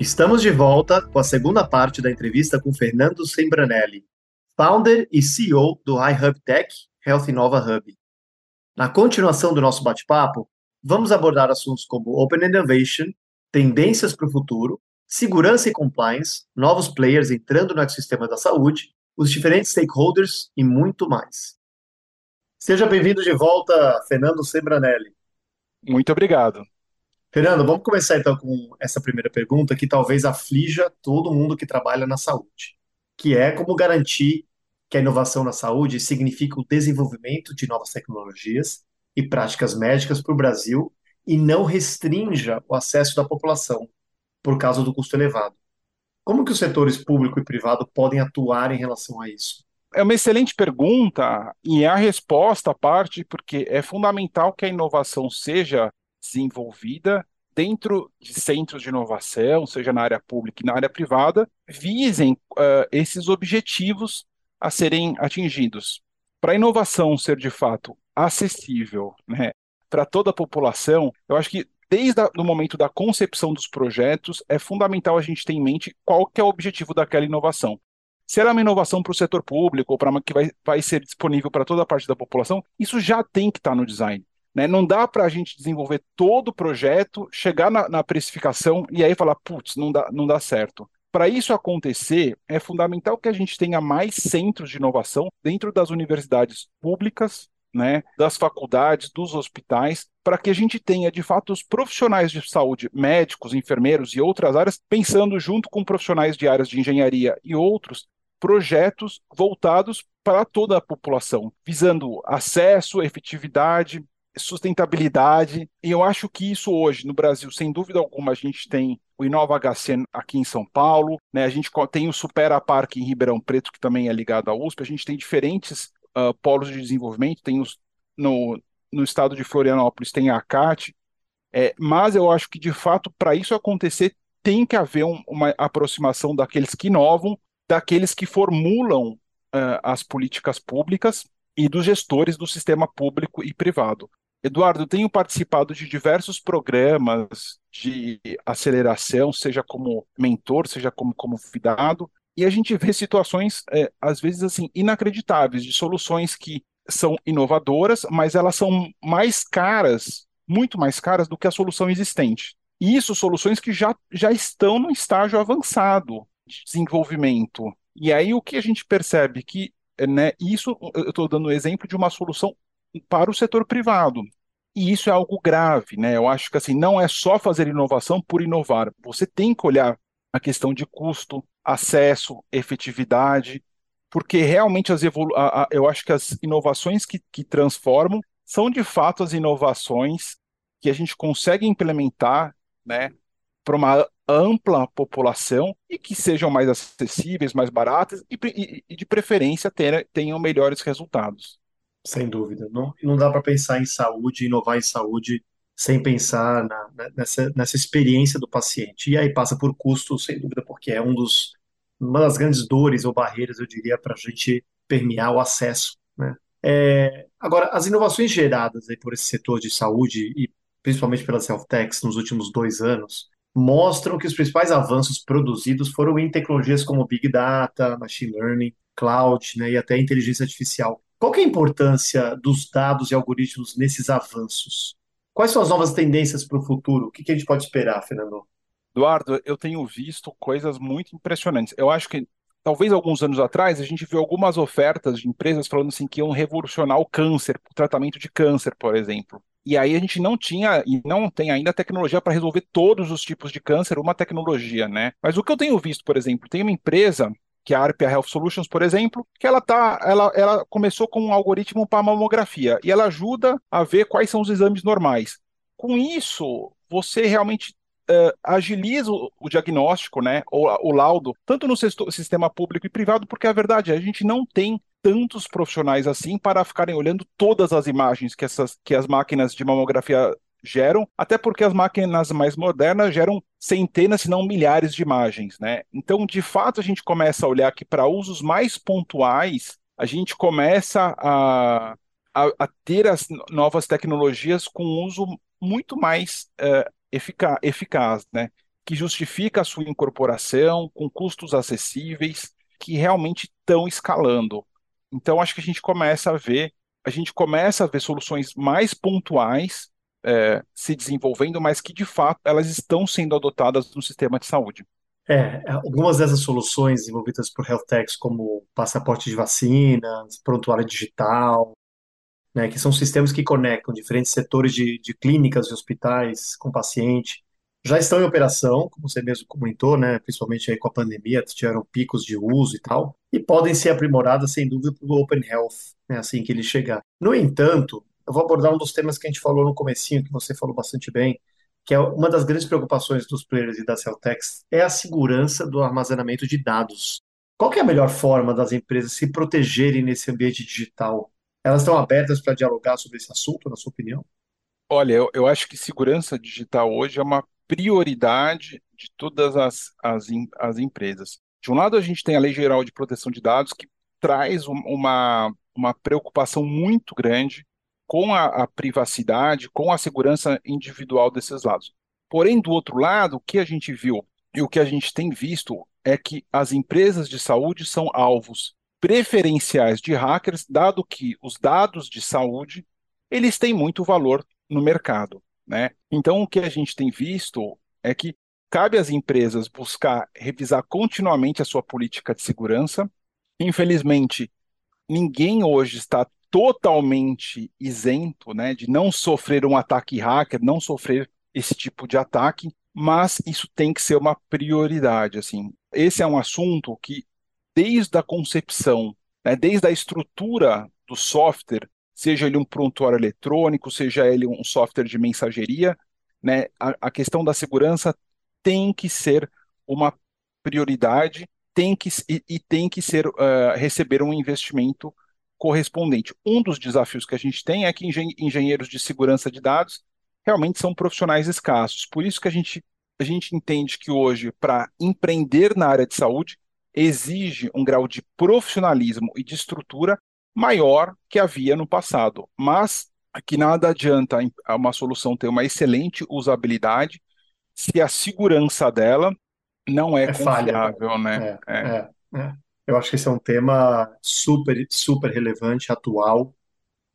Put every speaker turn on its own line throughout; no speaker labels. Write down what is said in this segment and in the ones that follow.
Estamos de volta com a segunda parte da entrevista com Fernando Sembranelli, founder e CEO do iHub Tech Health Innova Hub. Na continuação do nosso bate-papo, vamos abordar assuntos como Open Innovation, tendências para o futuro, segurança e compliance, novos players entrando no ecossistema da saúde, os diferentes stakeholders e muito mais. Seja bem-vindo de volta, Fernando Sembranelli.
Muito obrigado.
Fernando, vamos começar então com essa primeira pergunta que talvez aflija todo mundo que trabalha na saúde, que é como garantir que a inovação na saúde significa o desenvolvimento de novas tecnologias e práticas médicas para o Brasil e não restrinja o acesso da população por causa do custo elevado. Como que os setores público e privado podem atuar em relação a isso?
É uma excelente pergunta e a resposta parte porque é fundamental que a inovação seja desenvolvida dentro de centros de inovação, seja na área pública e na área privada, visem uh, esses objetivos a serem atingidos. Para a inovação ser de fato acessível né, para toda a população, eu acho que desde o momento da concepção dos projetos, é fundamental a gente ter em mente qual que é o objetivo daquela inovação. Se ela é uma inovação para o setor público ou para uma que vai, vai ser disponível para toda a parte da população, isso já tem que estar no design. Né? Não dá para a gente desenvolver todo o projeto, chegar na, na precificação e aí falar, putz, não dá, não dá certo. Para isso acontecer, é fundamental que a gente tenha mais centros de inovação dentro das universidades públicas, né, das faculdades, dos hospitais, para que a gente tenha, de fato, os profissionais de saúde, médicos, enfermeiros e outras áreas, pensando junto com profissionais de áreas de engenharia e outros, projetos voltados para toda a população, visando acesso, efetividade, sustentabilidade. E eu acho que isso hoje, no Brasil, sem dúvida alguma, a gente tem o Inova HC aqui em São Paulo, né? a gente tem o Supera Park em Ribeirão Preto, que também é ligado à USP, a gente tem diferentes uh, polos de desenvolvimento, tem os, no, no estado de Florianópolis tem a ACAT, é, mas eu acho que, de fato, para isso acontecer, tem que haver um, uma aproximação daqueles que inovam, daqueles que formulam uh, as políticas públicas e dos gestores do sistema público e privado. Eduardo, tenho participado de diversos programas de aceleração, seja como mentor, seja como convidado, e a gente vê situações, é, às vezes, assim, inacreditáveis, de soluções que são inovadoras, mas elas são mais caras, muito mais caras do que a solução existente. E isso, soluções que já, já estão no estágio avançado de desenvolvimento. E aí o que a gente percebe que, né, isso, eu estou dando o exemplo de uma solução para o setor privado. E isso é algo grave, né? Eu acho que assim, não é só fazer inovação por inovar. Você tem que olhar a questão de custo, acesso, efetividade, porque realmente as evolu a, a, eu acho que as inovações que, que transformam são de fato as inovações que a gente consegue implementar, né, para uma ampla população e que sejam mais acessíveis, mais baratas e, e, e de preferência ter, tenham melhores resultados.
Sem dúvida. Não, não dá para pensar em saúde, inovar em saúde, sem pensar na, nessa, nessa experiência do paciente. E aí passa por custo, sem dúvida, porque é um dos, uma das grandes dores ou barreiras, eu diria, para a gente permear o acesso. Né? É, agora, as inovações geradas aí por esse setor de saúde e principalmente pelas health techs nos últimos dois anos, mostram que os principais avanços produzidos foram em tecnologias como Big Data, Machine Learning, Cloud né, e até inteligência artificial. Qual é a importância dos dados e algoritmos nesses avanços? Quais são as novas tendências para o futuro? O que, que a gente pode esperar, Fernando?
Eduardo, eu tenho visto coisas muito impressionantes. Eu acho que talvez alguns anos atrás a gente viu algumas ofertas de empresas falando assim que iam revolucionar o câncer, o tratamento de câncer, por exemplo. E aí a gente não tinha e não tem ainda tecnologia para resolver todos os tipos de câncer, uma tecnologia, né? Mas o que eu tenho visto, por exemplo, tem uma empresa que é a Arpia Health Solutions, por exemplo, que ela tá, ela, ela começou com um algoritmo para mamografia e ela ajuda a ver quais são os exames normais. Com isso, você realmente uh, agiliza o, o, diagnóstico, né, ou o laudo, tanto no sistema público e privado, porque a verdade é a gente não tem tantos profissionais assim para ficarem olhando todas as imagens que, essas, que as máquinas de mamografia geram, até porque as máquinas mais modernas geram centenas, se não milhares de imagens, né? Então, de fato, a gente começa a olhar que para usos mais pontuais, a gente começa a, a, a, ter as novas tecnologias com uso muito mais uh, efica eficaz, né? Que justifica a sua incorporação com custos acessíveis que realmente estão escalando. Então, acho que a gente começa a ver, a gente começa a ver soluções mais pontuais é, se desenvolvendo, mas que de fato elas estão sendo adotadas no sistema de saúde.
É, algumas dessas soluções envolvidas por health techs, como passaporte de vacinas, prontuário digital, né, que são sistemas que conectam diferentes setores de, de clínicas e hospitais com paciente, já estão em operação, como você mesmo comentou, né, principalmente aí com a pandemia, tiveram picos de uso e tal, e podem ser aprimoradas, sem dúvida, pelo Open Health, né, assim que ele chegar. No entanto, eu vou abordar um dos temas que a gente falou no comecinho, que você falou bastante bem, que é uma das grandes preocupações dos players e da Celtex, é a segurança do armazenamento de dados. Qual é a melhor forma das empresas se protegerem nesse ambiente digital? Elas estão abertas para dialogar sobre esse assunto, na sua opinião?
Olha, eu, eu acho que segurança digital hoje é uma prioridade de todas as, as, as empresas. De um lado, a gente tem a Lei Geral de Proteção de Dados, que traz uma, uma preocupação muito grande com a, a privacidade, com a segurança individual desses lados. Porém, do outro lado, o que a gente viu e o que a gente tem visto é que as empresas de saúde são alvos preferenciais de hackers, dado que os dados de saúde eles têm muito valor no mercado. Né? Então, o que a gente tem visto é que cabe às empresas buscar revisar continuamente a sua política de segurança. Infelizmente, ninguém hoje está totalmente isento né, de não sofrer um ataque hacker, não sofrer esse tipo de ataque, mas isso tem que ser uma prioridade. Assim. Esse é um assunto que, desde a concepção, né, desde a estrutura do software, seja ele um prontuário eletrônico, seja ele um software de mensageria, né, a, a questão da segurança tem que ser uma prioridade, tem que e, e tem que ser uh, receber um investimento correspondente. Um dos desafios que a gente tem é que engen engenheiros de segurança de dados realmente são profissionais escassos. Por isso que a gente, a gente entende que hoje, para empreender na área de saúde, exige um grau de profissionalismo e de estrutura maior que havia no passado. Mas que nada adianta uma solução ter uma excelente usabilidade se a segurança dela não é, é confiável, falha. né?
É, é. Eu acho que esse é um tema super, super relevante, atual,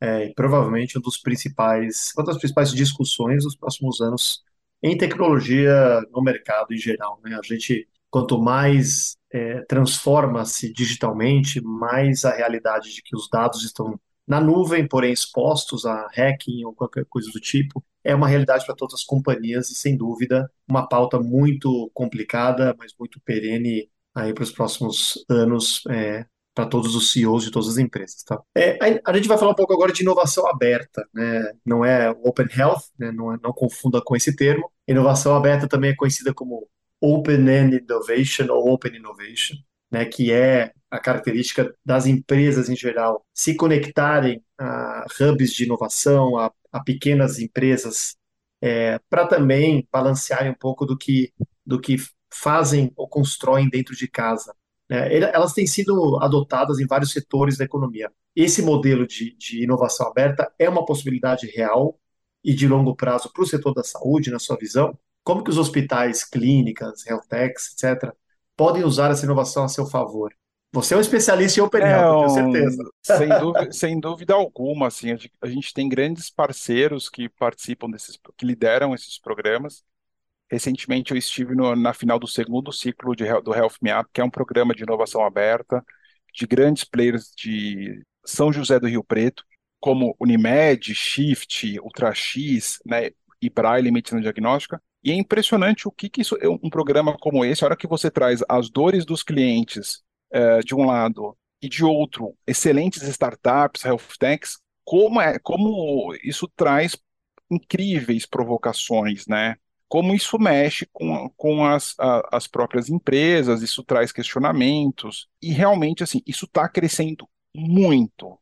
é, e provavelmente um dos principais, uma das principais discussões dos próximos anos em tecnologia no mercado em geral. Né? A gente, quanto mais é, transforma-se digitalmente, mais a realidade de que os dados estão na nuvem, porém expostos a hacking ou qualquer coisa do tipo, é uma realidade para todas as companhias e, sem dúvida, uma pauta muito complicada, mas muito perene aí para os próximos anos é, para todos os CEOs de todas as empresas. Tá? É, a, gente vai falar um pouco agora de inovação aberta, né? não é Open Health, né? não, é, não confunda com esse termo. Inovação aberta também é conhecida como Open-End Innovation ou Open Innovation, né, que é a característica das empresas em geral se conectarem a hubs de inovação, a, a pequenas empresas, é, para também balancearem um pouco do que, do que fazem ou constroem dentro de casa. É, elas têm sido adotadas em vários setores da economia. Esse modelo de, de inovação aberta é uma possibilidade real e de longo prazo para o setor da saúde, na sua visão? Como que os hospitais, clínicas, health techs, etc., podem usar essa inovação a seu favor? Você é um especialista em Open é, Health, tenho certeza.
Sem dúvida, sem dúvida alguma, assim, a gente tem grandes parceiros que participam desses, que lideram esses programas. Recentemente eu estive no, na final do segundo ciclo de, do Health Me Up, que é um programa de inovação aberta de grandes players de São José do Rio Preto, como Unimed, Shift, UltraX, né, e Braille Medicina Diagnóstica, e é impressionante o que, que isso, um programa como esse, a hora que você traz as dores dos clientes é, de um lado e de outro, excelentes startups, health techs, como, é, como isso traz incríveis provocações, né? Como isso mexe com, com as, a, as próprias empresas, isso traz questionamentos, e realmente, assim, isso está crescendo muito.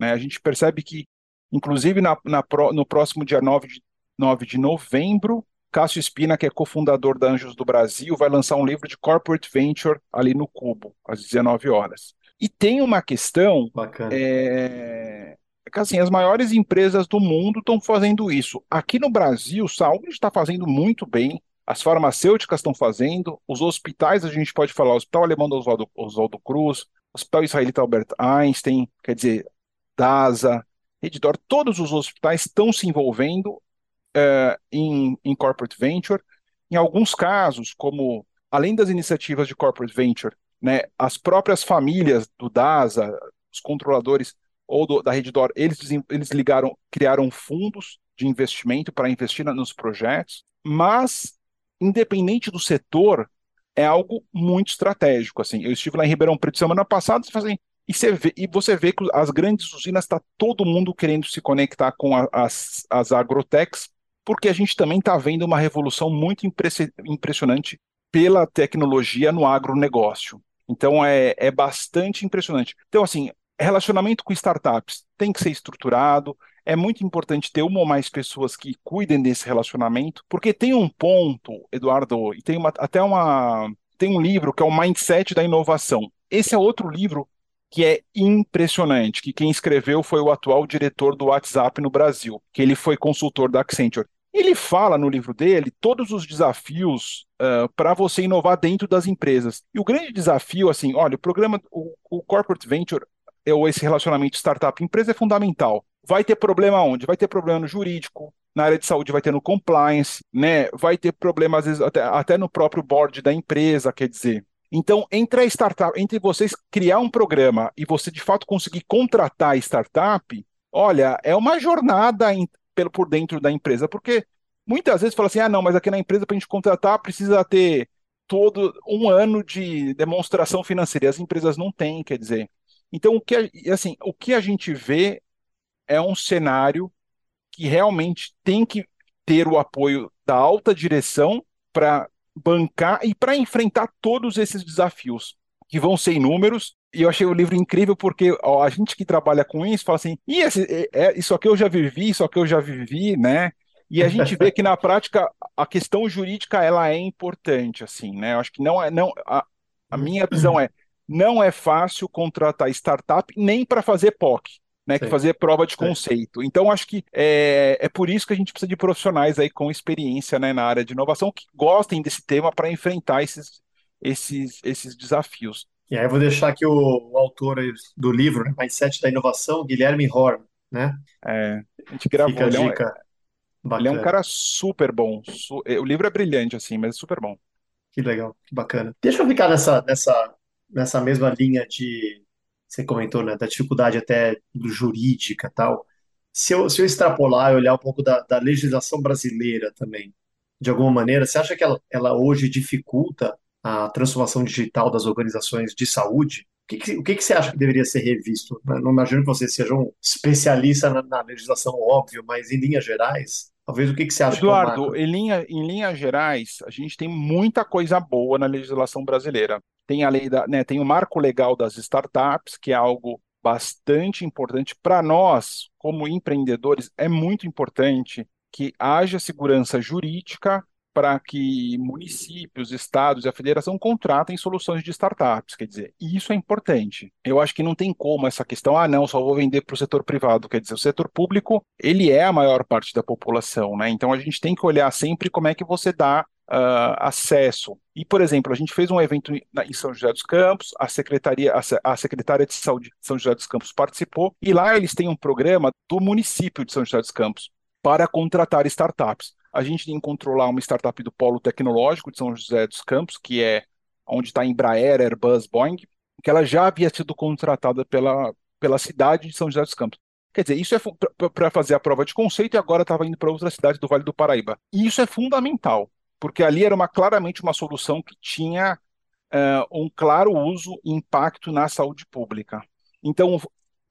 Né? A gente percebe que, inclusive, na, na, no próximo dia 9 de, 9 de novembro, Cássio Espina, que é cofundador da Anjos do Brasil, vai lançar um livro de Corporate Venture ali no Cubo, às 19 horas. E tem uma questão.
Bacana.
É, assim, as maiores empresas do mundo estão fazendo isso. Aqui no Brasil, saúde está fazendo muito bem, as farmacêuticas estão fazendo, os hospitais, a gente pode falar, o Hospital Alemão do Oswaldo, Oswaldo Cruz, Hospital Israelita Albert Einstein, quer dizer, DASA, Reddor, todos os hospitais estão se envolvendo uh, em, em corporate venture. Em alguns casos, como além das iniciativas de corporate venture, né, as próprias famílias do DASA, os controladores ou do, da Reddor, eles, eles ligaram, criaram fundos de investimento para investir nos projetos, mas independente do setor, é algo muito estratégico. Assim, eu estive lá em Ribeirão Preto semana passada e, e, você vê, e você vê que as grandes usinas está todo mundo querendo se conectar com a, as, as agrotechs, porque a gente também está vendo uma revolução muito impressionante pela tecnologia no agronegócio. Então é, é bastante impressionante. Então, assim, relacionamento com startups tem que ser estruturado, é muito importante ter uma ou mais pessoas que cuidem desse relacionamento, porque tem um ponto, Eduardo, e tem uma, até uma tem um livro que é o Mindset da Inovação. Esse é outro livro que é impressionante, que quem escreveu foi o atual diretor do WhatsApp no Brasil, que ele foi consultor da Accenture. Ele fala no livro dele todos os desafios uh, para você inovar dentro das empresas. E o grande desafio, assim, olha, o programa, o, o Corporate Venture, ou esse relacionamento startup-empresa é fundamental. Vai ter problema onde? Vai ter problema no jurídico, na área de saúde vai ter no compliance, né? Vai ter problema, às vezes, até, até no próprio board da empresa, quer dizer. Então, entre a startup, entre vocês criar um programa e você de fato conseguir contratar a startup, olha, é uma jornada em, pelo, por dentro da empresa, porque muitas vezes fala assim: ah, não, mas aqui na empresa, para a gente contratar, precisa ter todo um ano de demonstração financeira. As empresas não têm, quer dizer. Então, o que, assim, o que a gente vê é um cenário que realmente tem que ter o apoio da alta direção para bancar e para enfrentar todos esses desafios, que vão ser inúmeros. E eu achei o livro incrível porque ó, a gente que trabalha com isso fala assim: e esse, é, é, isso aqui eu já vivi, isso aqui eu já vivi, né? E a gente vê que na prática a questão jurídica ela é importante, assim, né? Eu acho que não é, não a, a minha visão é não é fácil contratar startup nem para fazer POC. Né, que fazer prova de conceito. Sim. Então, acho que é, é por isso que a gente precisa de profissionais aí com experiência né, na área de inovação que gostem desse tema para enfrentar esses, esses, esses desafios.
E aí eu vou deixar aqui o, o autor do livro, né, Mindset da Inovação, Guilherme Horn, né?
É, a gente gravou. Fica a ele, dica. É um, ele é um cara super bom. Su, o livro é brilhante, assim, mas é super bom.
Que legal, que bacana. Deixa eu ficar nessa, nessa nessa mesma linha de, você comentou, né, da dificuldade até jurídica tal, se eu, se eu extrapolar e olhar um pouco da, da legislação brasileira também, de alguma maneira, você acha que ela, ela hoje dificulta a transformação digital das organizações de saúde? O que, que, o que, que você acha que deveria ser revisto? Não imagino que você seja um especialista na, na legislação, óbvio, mas em linhas gerais, talvez o que, que você acha
Eduardo, é em, linha, em linhas gerais, a gente tem muita coisa boa na legislação brasileira tem a lei da, né, tem o marco legal das startups, que é algo bastante importante para nós, como empreendedores, é muito importante que haja segurança jurídica para que municípios, estados e a federação contratem soluções de startups, quer dizer, isso é importante. Eu acho que não tem como essa questão, ah, não, só vou vender para o setor privado, quer dizer, o setor público, ele é a maior parte da população, né? Então a gente tem que olhar sempre como é que você dá uh, acesso. E, por exemplo, a gente fez um evento em São José dos Campos, a secretaria, a, secretária de saúde de São José dos Campos participou, e lá eles têm um programa do município de São José dos Campos para contratar startups. A gente encontrou lá uma startup do Polo Tecnológico de São José dos Campos, que é onde está Embraer, Airbus, Boeing, que ela já havia sido contratada pela, pela cidade de São José dos Campos. Quer dizer, isso é para fazer a prova de conceito e agora estava indo para outra cidade do Vale do Paraíba. E isso é fundamental porque ali era uma, claramente uma solução que tinha uh, um claro uso e impacto na saúde pública. Então,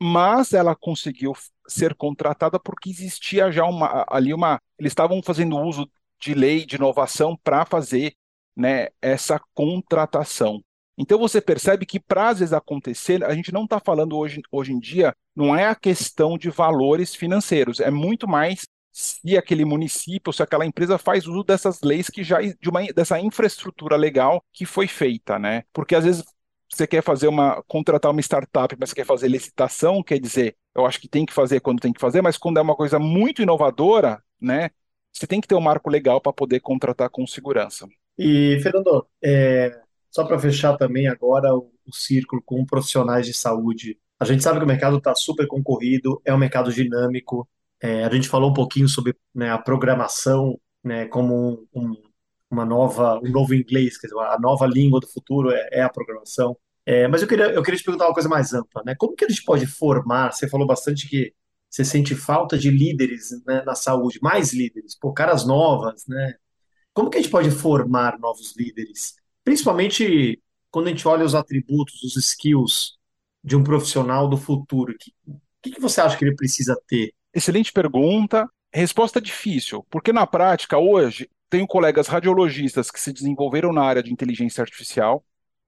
mas ela conseguiu ser contratada porque existia já uma, ali uma. Eles estavam fazendo uso de lei de inovação para fazer né, essa contratação. Então você percebe que para às vezes acontecer, a gente não está falando hoje, hoje em dia, não é a questão de valores financeiros, é muito mais se aquele município, se aquela empresa faz uso dessas leis que já de uma dessa infraestrutura legal que foi feita, né? Porque às vezes você quer fazer uma contratar uma startup, mas quer fazer licitação, quer dizer, eu acho que tem que fazer quando tem que fazer, mas quando é uma coisa muito inovadora, né? Você tem que ter um marco legal para poder contratar com segurança.
E Fernando, é, só para fechar também agora o, o círculo com profissionais de saúde. A gente sabe que o mercado está super concorrido, é um mercado dinâmico. É, a gente falou um pouquinho sobre né, a programação né, como um, um, uma nova, um novo inglês, quer dizer, a nova língua do futuro é, é a programação. É, mas eu queria, eu queria te perguntar uma coisa mais ampla, né? Como que a gente pode formar? Você falou bastante que você sente falta de líderes né, na saúde, mais líderes, por caras novas, né? Como que a gente pode formar novos líderes? Principalmente quando a gente olha os atributos, os skills de um profissional do futuro. O que, que você acha que ele precisa ter?
Excelente pergunta. Resposta difícil, porque na prática, hoje, tenho colegas radiologistas que se desenvolveram na área de inteligência artificial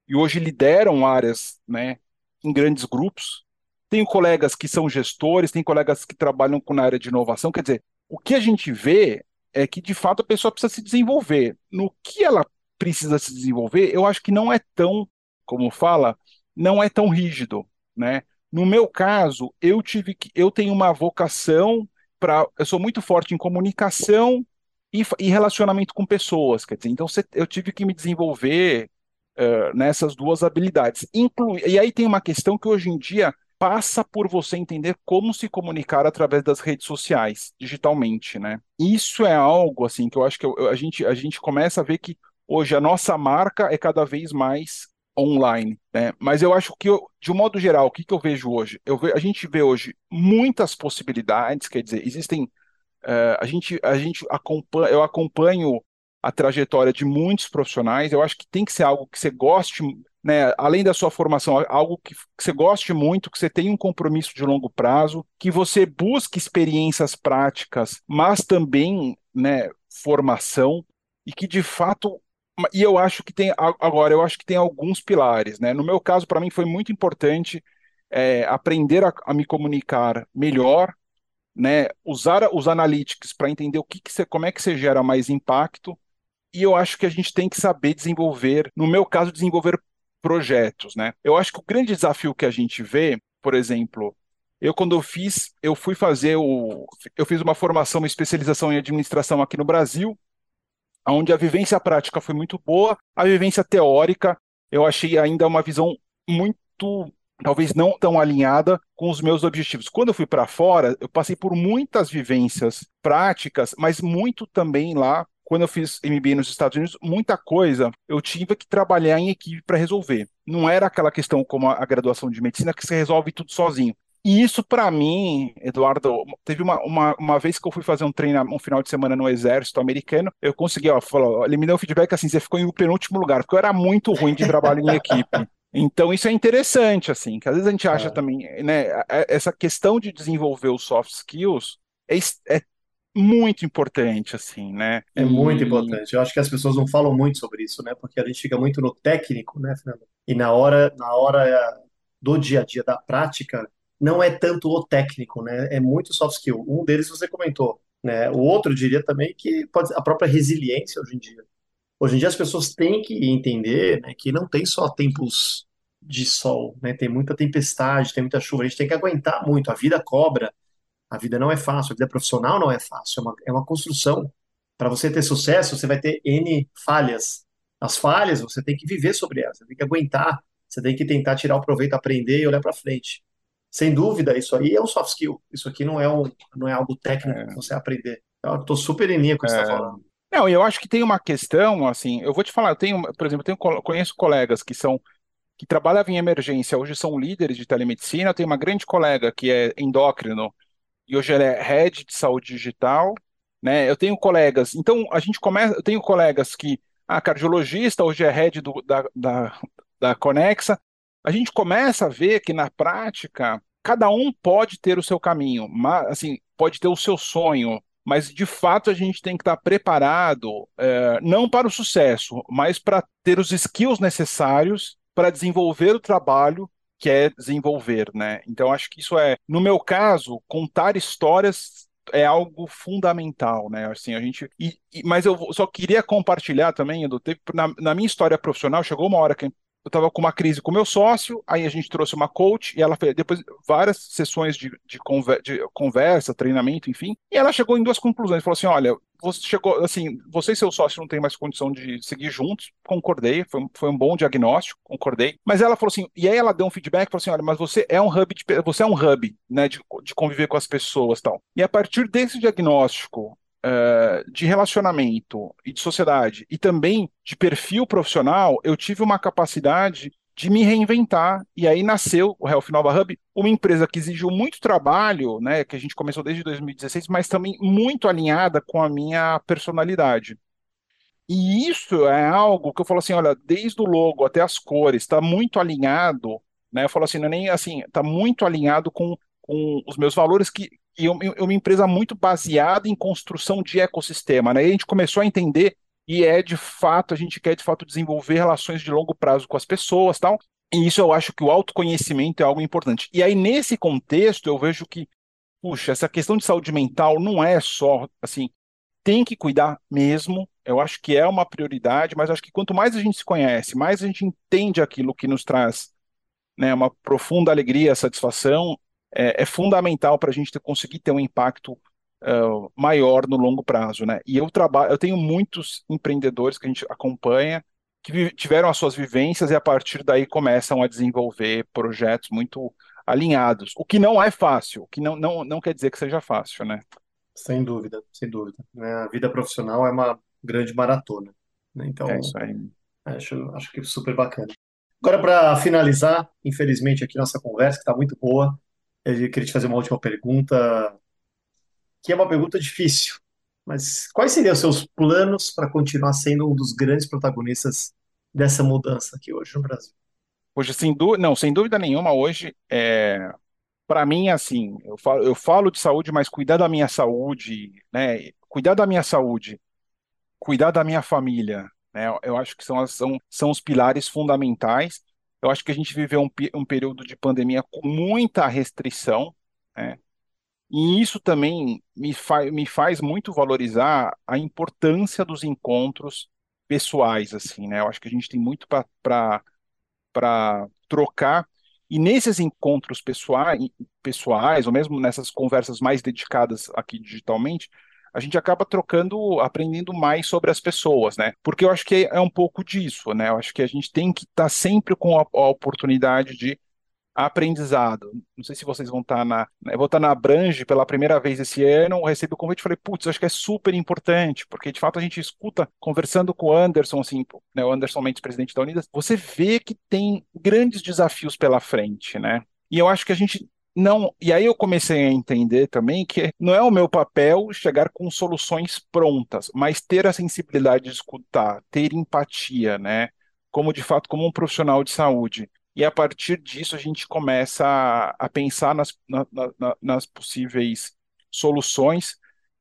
e hoje lideram áreas né, em grandes grupos. Tenho colegas que são gestores, tem colegas que trabalham na área de inovação. Quer dizer, o que a gente vê é que, de fato, a pessoa precisa se desenvolver. No que ela precisa se desenvolver, eu acho que não é tão, como fala, não é tão rígido, né? No meu caso, eu tive que, eu tenho uma vocação para, eu sou muito forte em comunicação e, e relacionamento com pessoas, quer dizer, então eu tive que me desenvolver uh, nessas duas habilidades. E aí tem uma questão que hoje em dia passa por você entender como se comunicar através das redes sociais, digitalmente, né? Isso é algo assim que eu acho que eu, a gente a gente começa a ver que hoje a nossa marca é cada vez mais online, né? Mas eu acho que, eu, de um modo geral, o que, que eu vejo hoje? Eu ve, a gente vê hoje muitas possibilidades, quer dizer, existem, uh, a gente, a gente acompanha, eu acompanho a trajetória de muitos profissionais, eu acho que tem que ser algo que você goste, né, além da sua formação, algo que, que você goste muito, que você tenha um compromisso de longo prazo, que você busque experiências práticas, mas também, né, formação, e que de fato e eu acho que tem agora eu acho que tem alguns pilares, né? No meu caso, para mim foi muito importante é, aprender a, a, me comunicar melhor, né? Usar os analytics para entender o que, que você, como é que você gera mais impacto. E eu acho que a gente tem que saber desenvolver, no meu caso, desenvolver projetos, né? Eu acho que o grande desafio que a gente vê, por exemplo, eu quando eu fiz, eu fui fazer o, eu fiz uma formação, uma especialização em administração aqui no Brasil onde a vivência prática foi muito boa, a vivência teórica eu achei ainda uma visão muito, talvez não tão alinhada com os meus objetivos. Quando eu fui para fora, eu passei por muitas vivências práticas, mas muito também lá quando eu fiz MBA nos Estados Unidos, muita coisa eu tive que trabalhar em equipe para resolver. Não era aquela questão como a graduação de medicina que você resolve tudo sozinho. E isso, para mim, Eduardo, teve uma, uma, uma vez que eu fui fazer um treino, um final de semana no exército americano, eu consegui, ó, falou, ele me deu um feedback assim, você ficou em penúltimo lugar, porque eu era muito ruim de trabalho em equipe. Então, isso é interessante, assim, que às vezes a gente acha é. também, né, essa questão de desenvolver os soft skills é, é muito importante, assim, né?
É muito importante. Eu acho que as pessoas não falam muito sobre isso, né? Porque a gente fica muito no técnico, né, Fernando? E na hora, na hora do dia a dia, da prática, não é tanto o técnico, né? É muito soft skill. Um deles você comentou, né? O outro diria também que pode a própria resiliência hoje em dia. Hoje em dia as pessoas têm que entender né, que não tem só tempos de sol, né? Tem muita tempestade, tem muita chuva. A gente tem que aguentar muito. A vida cobra. A vida não é fácil. A vida profissional não é fácil. É uma, é uma construção. Para você ter sucesso, você vai ter N falhas. As falhas, você tem que viver sobre elas. Você tem que aguentar. Você tem que tentar tirar o proveito, aprender e olhar para frente sem dúvida, isso aí é um soft skill. Isso aqui não é, um, não é algo técnico é. você aprender. Eu estou super em linha com o que você está é. falando.
Não, eu acho que tem uma questão, assim, eu vou te falar, eu tenho, por exemplo, eu tenho, conheço colegas que são que trabalhavam em emergência, hoje são líderes de telemedicina. Eu tenho uma grande colega que é endócrino e hoje ela é head de saúde digital, né? Eu tenho colegas, então a gente começa, eu tenho colegas que, ah, cardiologista, hoje é head do, da, da, da Conexa a gente começa a ver que na prática cada um pode ter o seu caminho, mas, assim, pode ter o seu sonho, mas de fato a gente tem que estar preparado é, não para o sucesso, mas para ter os skills necessários para desenvolver o trabalho que é desenvolver, né? Então acho que isso é, no meu caso, contar histórias é algo fundamental, né? Assim, a gente. E, e, mas eu só queria compartilhar também, Edu, na, na minha história profissional, chegou uma hora que eu estava com uma crise com meu sócio, aí a gente trouxe uma coach e ela fez depois várias sessões de, de, conver, de, conversa, treinamento, enfim, e ela chegou em duas conclusões. Falou assim: olha, você chegou assim, você e seu sócio não têm mais condição de seguir juntos, concordei, foi, foi um bom diagnóstico, concordei. Mas ela falou assim, e aí ela deu um feedback, falou assim: olha, mas você é um hub, de, você é um hub, né, de, de conviver com as pessoas tal. E a partir desse diagnóstico, eh, de relacionamento e de sociedade e também de perfil profissional, eu tive uma capacidade de me reinventar e aí nasceu o Health Nova Hub, uma empresa que exigiu muito trabalho, né, que a gente começou desde 2016, mas também muito alinhada com a minha personalidade. E isso é algo que eu falo assim, olha, desde o logo até as cores, está muito alinhado, né? Eu falo assim, não é nem assim, está muito alinhado com, com os meus valores que, e é uma empresa muito baseada em construção de ecossistema, né? E a gente começou a entender e é de fato, a gente quer de fato desenvolver relações de longo prazo com as pessoas, tal. E isso eu acho que o autoconhecimento é algo importante. E aí nesse contexto eu vejo que, puxa, essa questão de saúde mental não é só assim, tem que cuidar mesmo. Eu acho que é uma prioridade, mas acho que quanto mais a gente se conhece, mais a gente entende aquilo que nos traz né, uma profunda alegria, satisfação, é, é fundamental para a gente ter, conseguir ter um impacto uh, maior no longo prazo, né? E eu trabalho, eu tenho muitos empreendedores que a gente acompanha que tiveram as suas vivências e a partir daí começam a desenvolver projetos muito alinhados, o que não é fácil, o que não, não, não quer dizer que seja fácil, né?
Sem dúvida, sem dúvida. Né? A vida profissional é uma grande maratona. Né? Então,
é isso aí.
Acho, acho que é super bacana. Agora, para finalizar, infelizmente, aqui nossa conversa, que está muito boa, eu queria te fazer uma última pergunta, que é uma pergunta difícil, mas quais seriam os seus planos para continuar sendo um dos grandes protagonistas dessa mudança aqui hoje no Brasil?
Hoje, sem dúvida, não, sem dúvida nenhuma, hoje, é, para mim, assim, eu falo, eu falo de saúde, mas cuidar da minha saúde, né, cuidar da minha saúde, cuidar da minha família, né, eu acho que são, são, são os pilares fundamentais eu acho que a gente viveu um, um período de pandemia com muita restrição, né? E isso também me, fa me faz muito valorizar a importância dos encontros pessoais, assim, né? Eu acho que a gente tem muito para trocar. E nesses encontros pessoais, pessoais, ou mesmo nessas conversas mais dedicadas aqui digitalmente, a gente acaba trocando, aprendendo mais sobre as pessoas, né? Porque eu acho que é um pouco disso, né? Eu acho que a gente tem que estar tá sempre com a, a, oportunidade de aprendizado. Não sei se vocês vão estar tá na. Né? Eu vou estar tá na Brange pela primeira vez esse ano, recebi o convite e falei, putz, acho que é super importante, porque de fato a gente escuta, conversando com o Anderson, assim, né, o Anderson Mendes, presidente da Unidas, você vê que tem grandes desafios pela frente, né? E eu acho que a gente não, e aí eu comecei a entender também que não é o meu papel chegar com soluções prontas, mas ter a sensibilidade de escutar, ter empatia, né? Como de fato, como um profissional de saúde. E a partir disso a gente começa a, a pensar nas, na, na, nas possíveis soluções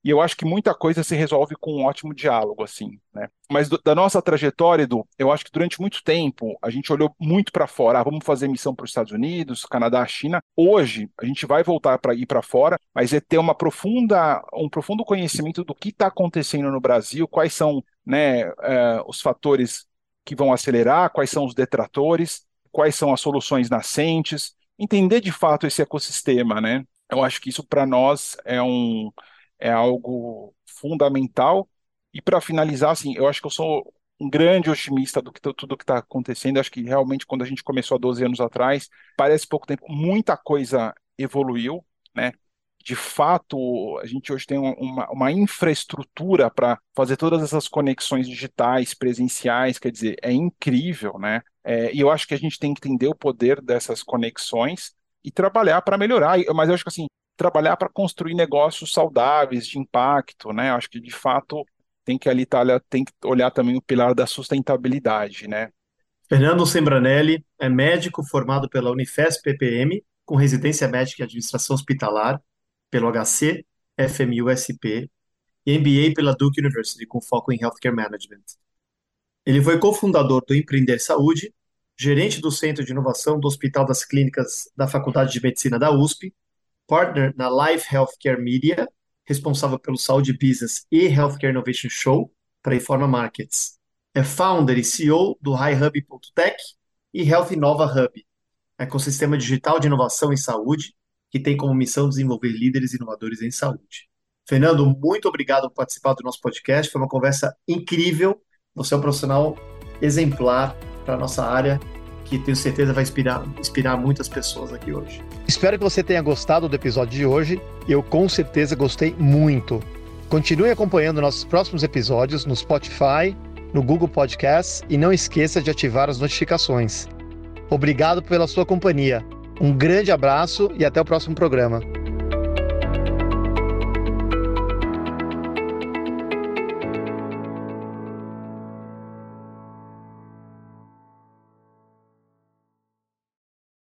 e eu acho que muita coisa se resolve com um ótimo diálogo, assim, né? Mas do, da nossa trajetória, Edu, eu acho que durante muito tempo a gente olhou muito para fora. Ah, vamos fazer missão para os Estados Unidos, Canadá, China. Hoje a gente vai voltar para ir para fora, mas é ter uma profunda, um profundo conhecimento do que está acontecendo no Brasil, quais são, né, é, os fatores que vão acelerar, quais são os detratores, quais são as soluções nascentes, entender de fato esse ecossistema, né? Eu acho que isso para nós é um é algo fundamental. E para finalizar, assim, eu acho que eu sou um grande otimista do que tudo que está acontecendo. Acho que realmente quando a gente começou há 12 anos atrás, parece pouco tempo, muita coisa evoluiu, né? De fato, a gente hoje tem uma, uma infraestrutura para fazer todas essas conexões digitais, presenciais, quer dizer, é incrível, né? É, e eu acho que a gente tem que entender o poder dessas conexões e trabalhar para melhorar. Mas eu acho que assim, trabalhar para construir negócios saudáveis, de impacto, né? Acho que de fato tem que tá, tem que olhar também o pilar da sustentabilidade, né?
Fernando Sembranelli é médico formado pela Unifesp PPM, com residência médica e administração hospitalar pelo HC, FMUSP e MBA pela Duke University, com foco em Healthcare Management. Ele foi cofundador do Empreender Saúde, gerente do Centro de Inovação do Hospital das Clínicas da Faculdade de Medicina da USP, partner na Life Healthcare Media, responsável pelo Saúde Business e Healthcare Innovation Show para Informa Markets. É founder e CEO do HighHub.tech e Health Innova Hub, ecossistema digital de inovação em saúde, que tem como missão desenvolver líderes inovadores em saúde. Fernando, muito obrigado por participar do nosso podcast. Foi uma conversa incrível. Você é um profissional exemplar para a nossa área, que tenho certeza vai inspirar, inspirar muitas pessoas aqui hoje.
Espero que você tenha gostado do episódio de hoje. Eu com certeza gostei muito. Continue acompanhando nossos próximos episódios no Spotify, no Google Podcasts e não esqueça de ativar as notificações. Obrigado pela sua companhia. Um grande abraço e até o próximo programa.